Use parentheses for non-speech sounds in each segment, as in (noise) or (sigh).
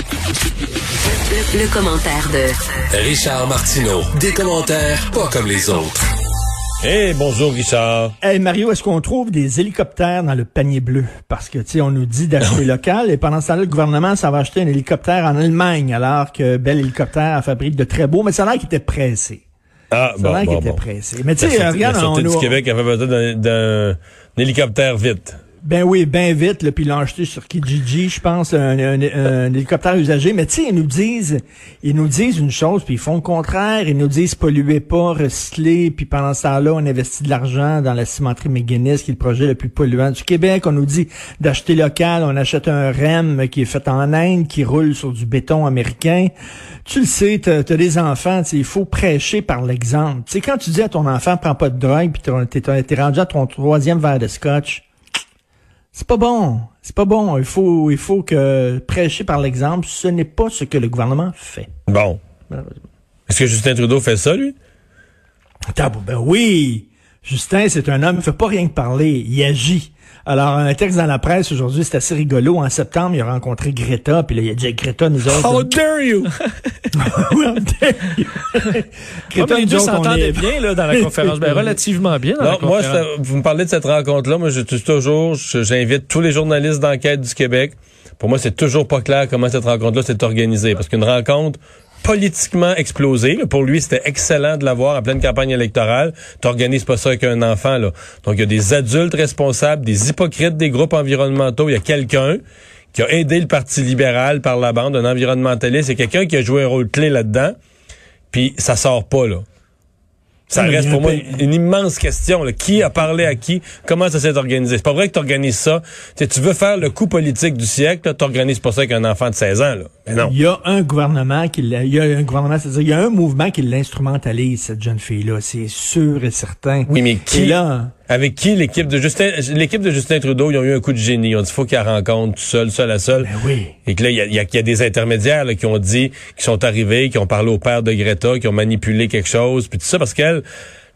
Le, le commentaire de Richard Martineau. Des commentaires pas comme les autres. Eh, bonjour Richard. Hey Mario, est-ce qu'on trouve des hélicoptères dans le panier bleu? Parce que, tu sais, on nous dit d'acheter (laughs) local et pendant ce temps-là, le gouvernement, ça va acheter un hélicoptère en Allemagne alors que Bell Hélicoptère fabrique de très beaux, mais ça a l'air qu'il était pressé. Ah, Ça a bon, l'air qu'il bon, était bon. pressé. Mais tu sais, regarde, la on du Québec avait besoin d'un hélicoptère vite. Ben oui, ben vite, là, puis l'ont acheté sur Kijiji, je pense, un, un- hélicoptère usagé. Mais tu sais, ils nous disent, ils nous disent une chose, puis ils font le contraire. Ils nous disent polluez pas, recyclez, puis pendant ce temps-là, on investit de l'argent dans la cimenterie McGuinness, qui est le projet le plus polluant du Québec. On nous dit d'acheter local, on achète un REM qui est fait en Inde, qui roule sur du béton américain. Tu le sais, t'as as des enfants, il faut prêcher par l'exemple. Tu sais, quand tu dis à ton enfant, prends pas de drogue, puis t'es rendu à ton troisième verre de scotch, c'est pas bon. C'est pas bon. Il faut, il faut que prêcher par l'exemple, ce n'est pas ce que le gouvernement fait. Bon. Est-ce que Justin Trudeau fait ça, lui? Ben oui. Justin, c'est un homme, il fait pas rien que parler, il agit. Alors, un texte dans la presse aujourd'hui, c'est assez rigolo. En septembre, il a rencontré Greta, puis là, il a dit Greta, nous autres. How dare you? (laughs) Well, there you- (laughs) Ouais, Greta, mais les nous deux s'entendaient est- bien là, dans la conférence. Ben, (laughs) relativement bien dans Non, la moi, ça- vous me parlez de cette rencontre-là. Moi, je suis toujours, j'invite tous les journalistes d'enquête du Québec. Pour moi, c'est toujours pas clair comment cette rencontre-là s'est organisée. Parce qu'une rencontre politiquement explosée, là, pour lui, c'était excellent de l'avoir en pleine campagne électorale. T'organises pas ça avec un enfant, là. Donc, il y a des adultes responsables, des hypocrites des groupes environnementaux. Il y a quelqu'un qui a aidé le Parti libéral par la bande, un environnementaliste. C'est quelqu'un qui a joué un rôle clé là-dedans. Puis, ça sort pas, là. Ça y reste pour moi une immense question. là. Qui a parlé à qui? Comment ça s'est organisé? C'est pas vrai que tu organises ça. Tu veux faire le coup politique du siècle, tu organises pas ça avec un enfant de 16 ans. Là. Mais non. Il y a un gouvernement qui l'a- il y a un gouvernement, c'est-à-dire il y a un mouvement qui l'instrumentalise cette jeune fille-là, c'est sûr et certain. Oui, mais Et qui? là, Avec qui l'équipe de Justin l'équipe de Justin Trudeau, ils ont eu un coup de génie. Ont dit faut qu'elle rencontre tout seul, seul à seul. ben oui. Et que là, il y a, y a- y a des intermédiaires là, qui ont dit, qui sont arrivés, qui ont parlé au père de Greta, qui ont manipulé quelque chose, puis tout ça parce qu'elle,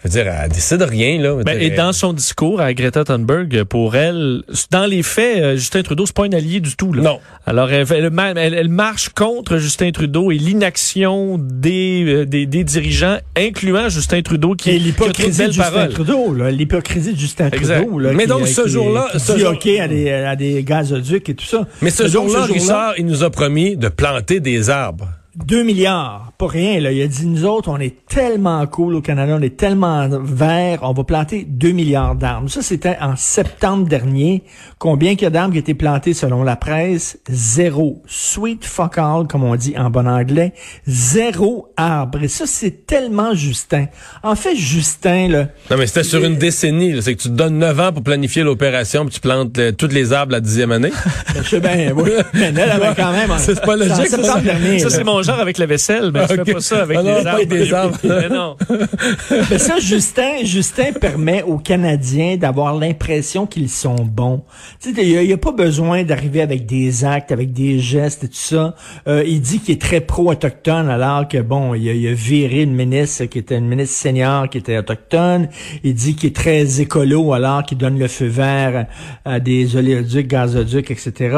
je veux dire, elle décide de rien là. Ben, et dans son discours à Greta Thunberg, pour elle, dans les faits, euh, Justin Trudeau, c'est pas un allié du tout. Là. Non. Alors, elle, elle, elle- elle marche contre Justin Trudeau et l'inaction des, euh, des, des dirigeants, incluant Justin Trudeau, qui, de l'hypocrisie de Justin paroles. Trudeau, là, l'hypocrisie de Justin Exact. Trudeau. Là, Mais qui- donc, ce qui- jour-là, qui ce jour- OK à des, à des gazoducs et tout ça. Mais ce jour-là, Richard, il nous a promis de planter des arbres. 2 milliards, pas rien. Là. Il a dit, nous autres, on est tellement cool au Canada, on est tellement vert, on va planter 2 milliards d'arbres. Ça, c'était en septembre dernier. Combien qu'il y a d'arbres qui ont été plantés selon la presse? Zéro. Sweet fuck all, comme on dit en bon anglais. Zéro arbre. Et ça, c'est tellement Justin. En fait, Justin, là, Non, mais c'était sur une décennie. là. C'est que tu te donnes 9 ans pour planifier l'opération, puis tu plantes euh, toutes les arbres la dixième année. (laughs) je sais bien, oui. Mais elle avait quand même... (laughs) C'est pas logique, en ça. septembre dernier, Ça, là. c'est mon genre avec la vaisselle, mais tu Ok. fais pas ça avec Ah non, les pas arbres. avec des arbres. (laughs) Mais non. (laughs) Mais ça, Justin, Justin permet aux Canadiens d'avoir l'impression qu'ils sont bons. Tu sais, il n'y a, pas besoin d'arriver avec des actes, avec des gestes et tout ça. Euh, il dit qu'il est très pro-autochtone, alors que, bon, il a, il a viré une ministre qui était une ministre senior qui était autochtone. Il dit qu'il est très écolo, alors qu'il donne le feu vert à des oléoducs, gazoducs, etc.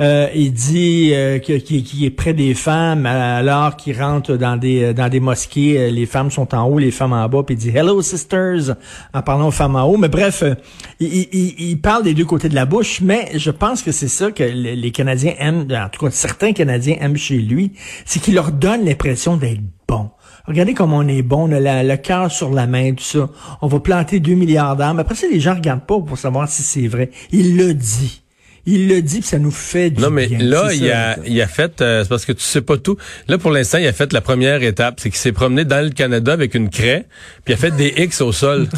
Euh, il dit euh, qu'il est près des femmes, alors qu'il rentre dans des dans des mosquées, euh, les femmes sont en haut, les femmes en bas, puis il dit Hello sisters en parlant aux femmes en haut. Mais bref, euh, il, parle des deux côtés de la bouche, mais je pense que c'est ça que le- les Canadiens aiment, en tout cas certains Canadiens aiment chez lui, c'est qu'il leur donne l'impression d'être bon. Regardez comme on est bon, on a le cœur sur la main, tout ça. On va planter 2 milliards d'arbres. Après ça, les gens regardent pas pour savoir si c'est vrai. Il le dit. Il le dit, puis ça nous fait du Non, mais bien. là, il ça. a, il a fait, euh, c'est parce que tu sais pas tout. Là, pour l'instant, il a fait la première étape, c'est qu'il s'est promené dans le Canada avec une craie, puis il a fait des (laughs) X au sol.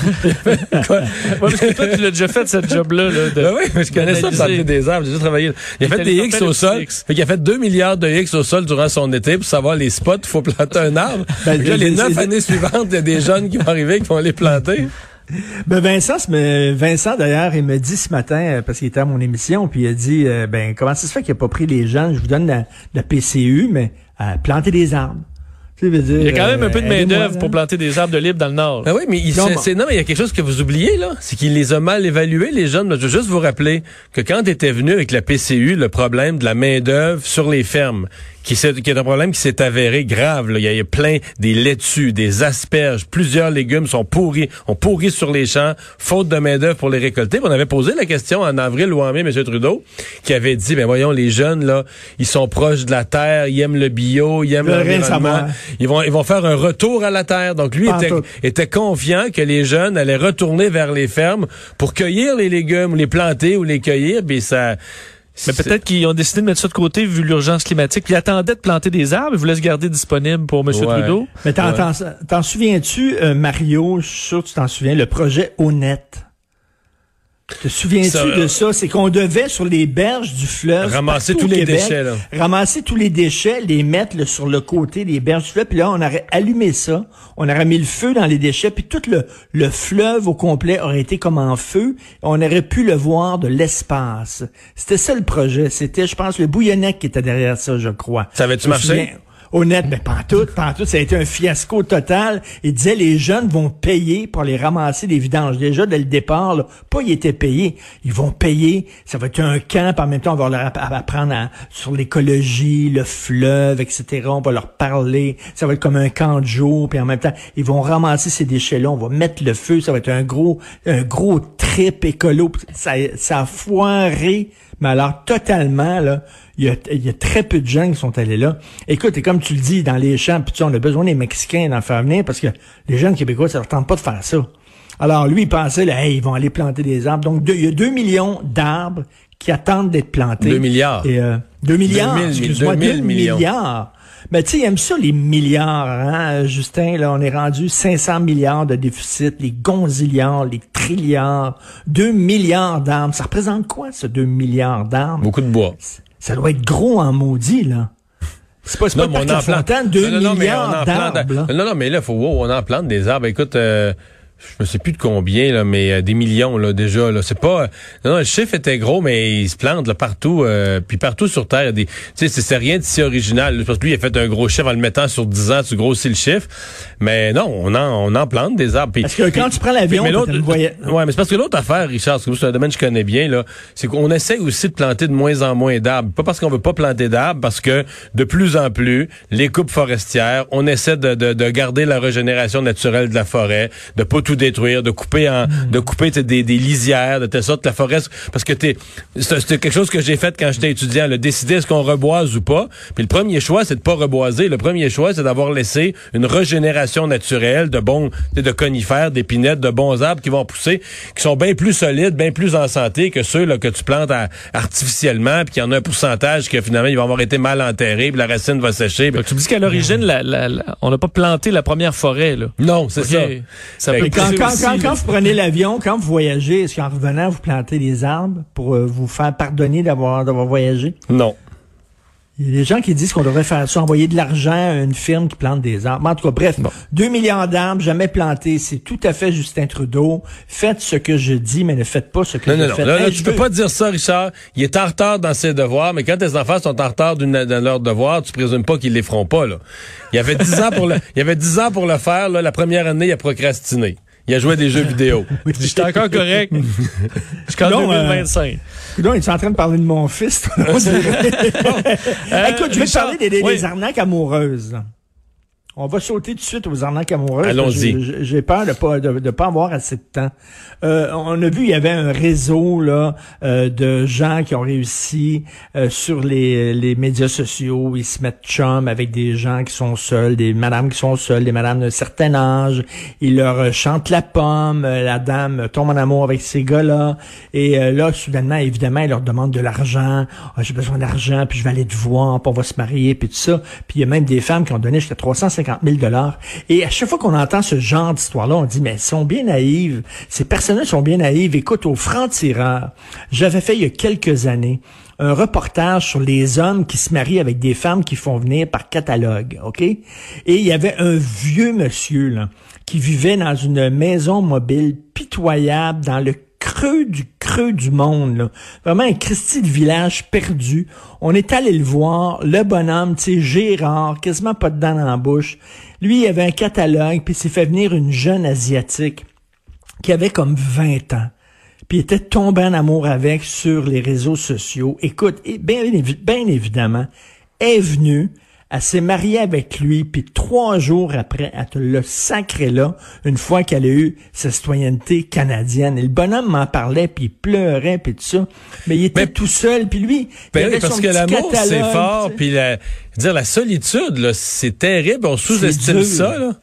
Quoi? Ouais, parce que toi, tu l'as déjà fait, cette job-là. Là, de- Ben oui, mais je connais ça, planter des arbres, j'ai déjà travaillé. Il a fait des X au sol. X. Fait qu'il a fait 2 milliards de X au sol durant son été pour savoir les spots, il faut planter un arbre. Ben, là, les neuf années suivantes, il y a des jeunes qui vont arriver, qui vont les planter. Ben Vincent, Vincent d'ailleurs, il me dit ce matin, euh, parce qu'il était à mon émission, puis il a dit, euh, ben comment ça se fait qu'il a pas pris les jeunes, je vous donne la, la PCU, mais euh, planter des arbres. Tu veux dire, Il y a quand même un peu de euh, main-d'œuvre pour planter des arbres de libre dans le Nord. Ah oui, mais il, Non, c'est- mais- c'est- non, mais il y a quelque chose que vous oubliez, là. C'est qu'il les a mal évalués, les jeunes. Je veux juste vous rappeler que quand était venu avec la PCU, le problème de la main-d'œuvre sur les fermes, qui, est un problème qui s'est avéré grave, là. Il y a- il y a plein des laitues, des asperges, plusieurs légumes sont pourris, ont pourri sur les champs, faute de main-d'œuvre pour les récolter. Puis on avait posé la question en avril ou en mai, M. Trudeau, qui avait dit, ben voyons, les jeunes, là, ils sont proches de la terre, ils aiment le bio, ils aiment l'environnement. Ils vont, ils vont faire un retour à la terre. Donc lui était, était confiant que les jeunes allaient retourner vers les fermes pour cueillir les légumes ou les planter ou les cueillir. Puis ça. Mais peut-être qu'ils ont décidé de mettre ça de côté vu l'urgence climatique. Puis ils attendaient de planter des arbres. Ils voulaient se garder disponible pour M. Ouais. Trudeau. Mais t'en, Ouais. t'en- t'en souviens-tu, euh, Mario, je suis sûr que tu t'en souviens, le projet Honnête? Te souviens-tu Ça, euh, de ça? C'est qu'on devait, sur les berges du fleuve, Ramasser tous les Québec, déchets, là. ramasser tous les déchets, les mettre là, sur le côté des berges du fleuve, puis là, on aurait allumé ça, on aurait mis le feu dans les déchets, puis tout le, le fleuve au complet aurait été comme en feu, on aurait pu le voir de l'espace. C'était ça le projet. C'était, je pense, le Bouillonnec qui était derrière ça, je crois. Ça avait-tu marché? Honnête, mais pas en tout, pas en tout. Ça a été un fiasco total. Il disait les jeunes vont payer pour les ramasser des vidanges. Déjà, dès le départ, là, pas ils étaient payés. Ils vont payer. Ça va être un camp. En même temps, on va leur app- apprendre à- sur l'écologie, le fleuve, etc. On va leur parler. Ça va être comme un camp de jour. Puis en même temps, ils vont ramasser ces déchets-là. On va mettre le feu. Ça va être un gros, un gros trip écolo. Ça, ça a foiré. Mais alors, totalement, là, il y a, il y a très peu de gens qui sont allés là. Écoute, et comme tu le dis, dans les champs, puis tu sais, on a besoin des Mexicains d'en faire venir parce que les jeunes Québécois, ça leur tente pas de faire ça. Alors, lui, il pensait, là, hey, ils vont aller planter des arbres. Donc, deux- il y a 2 millions d'arbres qui attendent d'être plantés. 2 milliards. Et, euh, 2 milliards, 2000 excuse-moi, 2000 2 millions. milliards. Mais tu sais, il aime ça, les milliards, hein, Justin. Là, on est rendu 500 milliards de déficit, les gonzilliards, les trilliards, 2 milliards d'arbres. Ça représente quoi, ce 2 milliards d'arbres? Beaucoup de bois. Ça doit être gros en maudit, là. C'est pas, c'est pas mais parc La Fontaine, 2 Non, non, non, on milliards en plante- d'arbres. Non, non, mais là, faut, wow, on en plante des arbres. Écoute, euh, je me sais plus de combien, là, mais euh, des millions, là, déjà, là. C'est pas, non, non, le chiffre était gros, mais il se plante, là, partout, euh, puis partout sur Terre, des, tu sais, c'est- c'est rien de si original. Parce que lui, il a fait un gros chiffre en le mettant sur 10 ans, tu grossis le chiffre. Mais non, on en, on en plante des arbres. Puis- Parce que quand tu prends l'avion, l'autre, une voyage- ouais, mais c'est parce que l'autre affaire, Richard, c'est un domaine que je connais bien, là, c'est qu'on essaie aussi de planter de moins en moins d'arbres. Pas parce qu'on veut pas planter d'arbres, parce que de plus en plus, les coupes forestières, on essaie de, de, de garder la régénération naturelle de la forêt, de pas tout détruire, de couper en, de couper des, des lisières, de telle sorte que la forêt, parce que t'es, c'est c'est quelque chose que j'ai fait quand j'étais étudiant, le décider est-ce qu'on reboise ou pas. Puis le premier choix, c'est de pas reboiser. Le premier choix, c'est d'avoir laissé une régénération naturelle de bons, de conifères, d'épinettes, de bons arbres qui vont pousser, qui sont bien plus solides, bien plus en santé que ceux là, que tu plantes à- artificiellement, puis qu'il y en a un pourcentage que finalement ils vont avoir été mal enterrés, puis la racine va sécher. Donc, tu me dis qu'à l'origine, la- la- la- on n'a pas planté la première forêt. Là. Non, c'est ça. Ça Fait peut que Quand, quand, quand, vous prenez l'avion, quand vous voyagez, est-ce qu'en revenant, vous plantez des arbres pour euh, vous faire pardonner d'avoir d'avoir voyagé? Non. Il y a des gens qui disent qu'on devrait faire ça, envoyer de l'argent à une firme qui plante des arbres. Mais En tout cas, bref, 2 milliards d'arbres jamais plantés, c'est tout à fait Justin Trudeau. Faites ce que je dis, mais ne faites pas ce que Non, je non, non. fais. Là, là, Hey, tu peux veux- pas dire ça, Richard. Il est en retard dans ses devoirs, mais quand tes enfants sont en retard dans leurs devoirs, tu présumes pas qu'ils les feront pas, là. Il y avait 10 ans pour le, il y avait 10 ans pour le faire, là. La première année, il a procrastiné. Il a joué à des jeux vidéo. (laughs) J'étais encore correct. (laughs) Jusqu'en Non, euh, 2025. Coudonc, il est en train de parler de mon fils. (laughs) on dirait. Écoute, je vais te Richard, parler des, des- oui. des arnaques amoureuses. On va sauter tout de suite aux arnaques amoureuses. Allons-y. J'ai- peur de pas de, de pas avoir assez de temps. Euh, on a vu, il y avait un réseau là euh, de gens qui ont réussi euh, sur les, les médias sociaux. Ils se mettent chum avec des gens qui sont seuls, des madames qui sont seules, des madames d'un certain âge. Ils leur euh, chantent la pomme. euh, La dame tombe en amour avec ces gars-là. Et euh, là, soudainement, évidemment, ils leur demandent de l'argent. Ah, J'ai besoin d'argent, puis je vais aller te voir, puis on va se marier, puis tout ça. Puis il y a même des femmes qui ont donné jusqu'à 350 000 dollars. Et à chaque fois qu'on entend ce genre d'histoire-là, on dit, mais elles sont bien naïves. Ces personnes-là sont bien naïves. Écoute, au franc-tireur, j'avais fait il y a quelques années un reportage sur les hommes qui se marient avec des femmes qui font venir par catalogue, OK? Et il y avait un vieux monsieur, là, qui vivait dans une maison mobile pitoyable dans le creux du creux du monde, là. Vraiment un Christy de village perdu. On est allé le voir, le bonhomme, tu sais, Gérard, quasiment pas de dents dans la bouche. Lui, il avait un catalogue, puis s'est fait venir une jeune asiatique qui avait comme 20 ans puis était tombé en amour avec sur les réseaux sociaux. Écoute, bien, bien évidemment, est venue, elle s'est mariée avec lui, puis trois jours après, elle te l'a sacré là, une fois qu'elle a eu sa citoyenneté canadienne. Et le bonhomme m'en parlait, puis il pleurait, puis tout ça. Mais il était tout seul, puis lui... Ben parce que l'amour, c'est fort, puis la, dire la solitude, c'est terrible, on sous-estime ça. Là.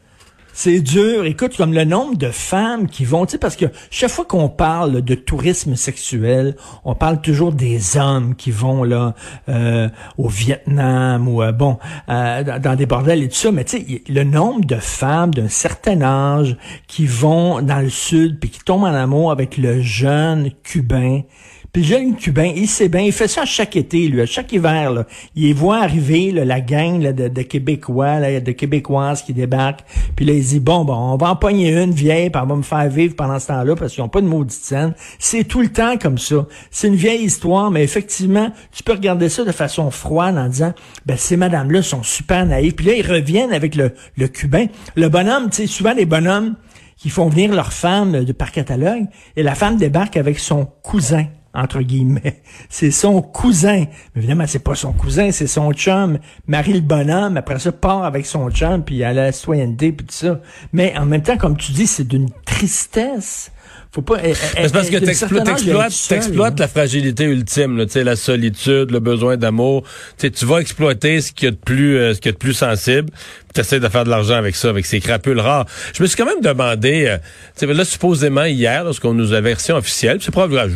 C'est dur. Écoute, comme le nombre de femmes qui vont, tu sais, parce que chaque fois qu'on parle de tourisme sexuel, on parle toujours des hommes qui vont là euh, au Vietnam ou euh, bon euh, dans des bordels et tout ça. Mais tu sais, le nombre de femmes d'un certain âge qui vont dans le sud puis qui tombent en amour avec le jeune cubain puis le jeune cubain, il sait bien, il fait ça chaque été, lui, à chaque hiver. Là. Il voit arriver la gang là, de, de, Québécois, là, de Québécoises qui débarquent. Puis là, il dit, bon, bon, on va en pogner une vieille, puis on va me faire vivre pendant ce temps-là, parce qu'ils n'ont pas de maudite scène. C'est tout le temps comme ça. C'est une vieille histoire, mais effectivement, tu peux regarder ça de façon froide en disant, ben ces madames-là sont super naïves. Puis là, ils reviennent avec le, le cubain. Le bonhomme, tu sais, souvent les bonhommes qui font venir leur femme de par catalogue, et la femme débarque avec son cousin entre guillemets. (laughs) C'est son cousin. Mais évidemment, c'est pas son cousin, c'est son chum. Marie le bonhomme, après ça, part avec son chum, puis elle a la citoyenneté, puis tout ça. Mais en même temps, comme tu dis, c'est d'une tristesse. Faut pas. C'est parce que t'exploites, exploites la fragilité ultime, là, la solitude, le besoin d'amour. Tu vas exploiter ce qu'il y a de plus, euh, ce qu'il y a de plus sensible. Tu essaies de faire de l'argent avec ça, avec ces crapules rares. Je me suis quand même demandé, euh, là, supposément hier, lorsqu'on nous a version officielle, c'est probablement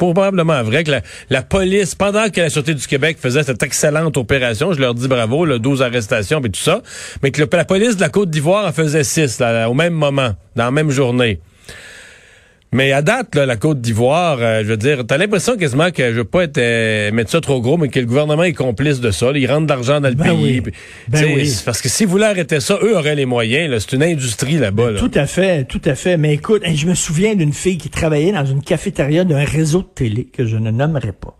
probablement vrai que la, police, pendant que la Sûreté du Québec faisait cette excellente opération, je leur dis bravo, le 12 arrestations et tout ça, mais que la police de la Côte d'Ivoire en faisait 6 au même moment, dans la même journée. Mais à date, là, la Côte d'Ivoire, euh, je veux dire, t'as l'impression quasiment que je veux pas être euh, mettre ça trop gros, mais que le gouvernement est complice de ça. Là, ils rentrent de l'argent dans le ben pays. Ben oui. Parce que s'ils voulaient arrêter ça, eux auraient les moyens. C'est une industrie là-bas. Tout à fait, tout à fait. Mais écoute, je me souviens d'une fille qui travaillait dans une cafétéria d'un réseau de télé que je ne nommerai pas.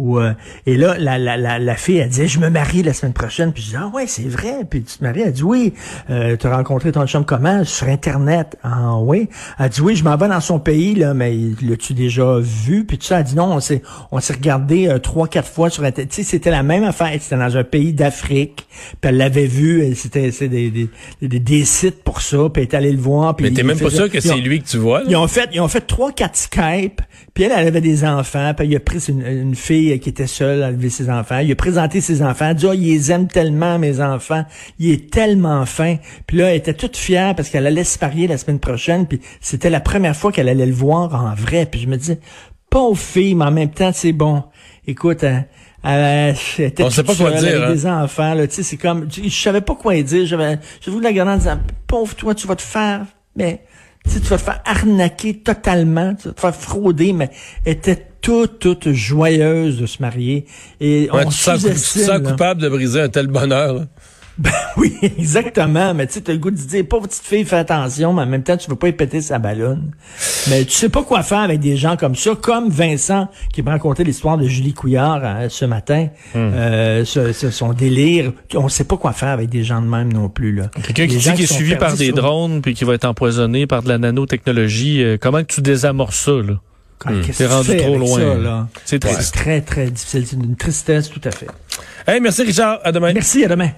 Euh, et là, la, la, la, la, fille, elle dit, je me marie la semaine prochaine. Puis je dis, ah ouais, c'est vrai. Puis tu te maries. Elle dit, oui. Euh, tu as rencontré ton chum comment? Sur Internet. Ah oui. Elle dit, oui, je m'en vais dans son pays, là, mais l'as-tu déjà vu? Puis tout ça, elle dit, non, on s'est, on s'est regardé euh, trois, quatre fois sur Internet. Tu sais, c'était la même affaire. C'était dans un pays d'Afrique. Puis elle l'avait vu. C'était des, des, des, des, sites pour ça. Puis elle est allée le voir. Puis mais t'es même pas sûr que c'est lui que tu vois, là? Ils ont fait, ils ont fait trois, quatre Skype. Puis elle, elle avait des enfants. Puis il a pris une, une fille qui était seul à élever ses enfants. Il a présenté ses enfants. Il a dit, oh, il les aime tellement, mes enfants. Il est tellement fin. Puis là, elle était toute fière parce qu'elle allait se parier la semaine prochaine. Puis c'était la première fois qu'elle allait le voir en vrai. Puis je me disais, pauvre fille, mais en même temps, c'est bon. Écoute, hein, elle, était On sait pas quoi dire, avec hein. des enfants. Là, c'est comme, je savais pas quoi dire. J'avais, je voulais la garder en disant, pauvre toi, tu vas te faire, mais tu vas te faire arnaquer totalement, tu vas te faire frauder, mais elle était toute, toute joyeuse de se marier. Et on tu sens, coupable de briser un tel bonheur. (laughs) Ben oui, exactement. Mais tu sais, t'as le goût de dire, pauvre petite fille, fais attention, mais en même temps, tu veux pas y péter sa ballonne. Mais tu sais pas quoi faire avec des gens comme ça, comme Vincent, qui m'a raconté l'histoire de Julie Couillard hein, ce matin, hmm. euh, son délire. On sait pas quoi faire avec des gens de même non plus. là. Quelqu'un qui dit qu'il est suivi par des drones, puis qui va être empoisonné par de la nanotechnologie. Euh, comment que tu désamorces ça, là? C'est rendu trop loin. C'est très, très, très difficile. C'est une tristesse, tout à fait. Hey, merci Richard. À demain. Merci, à demain.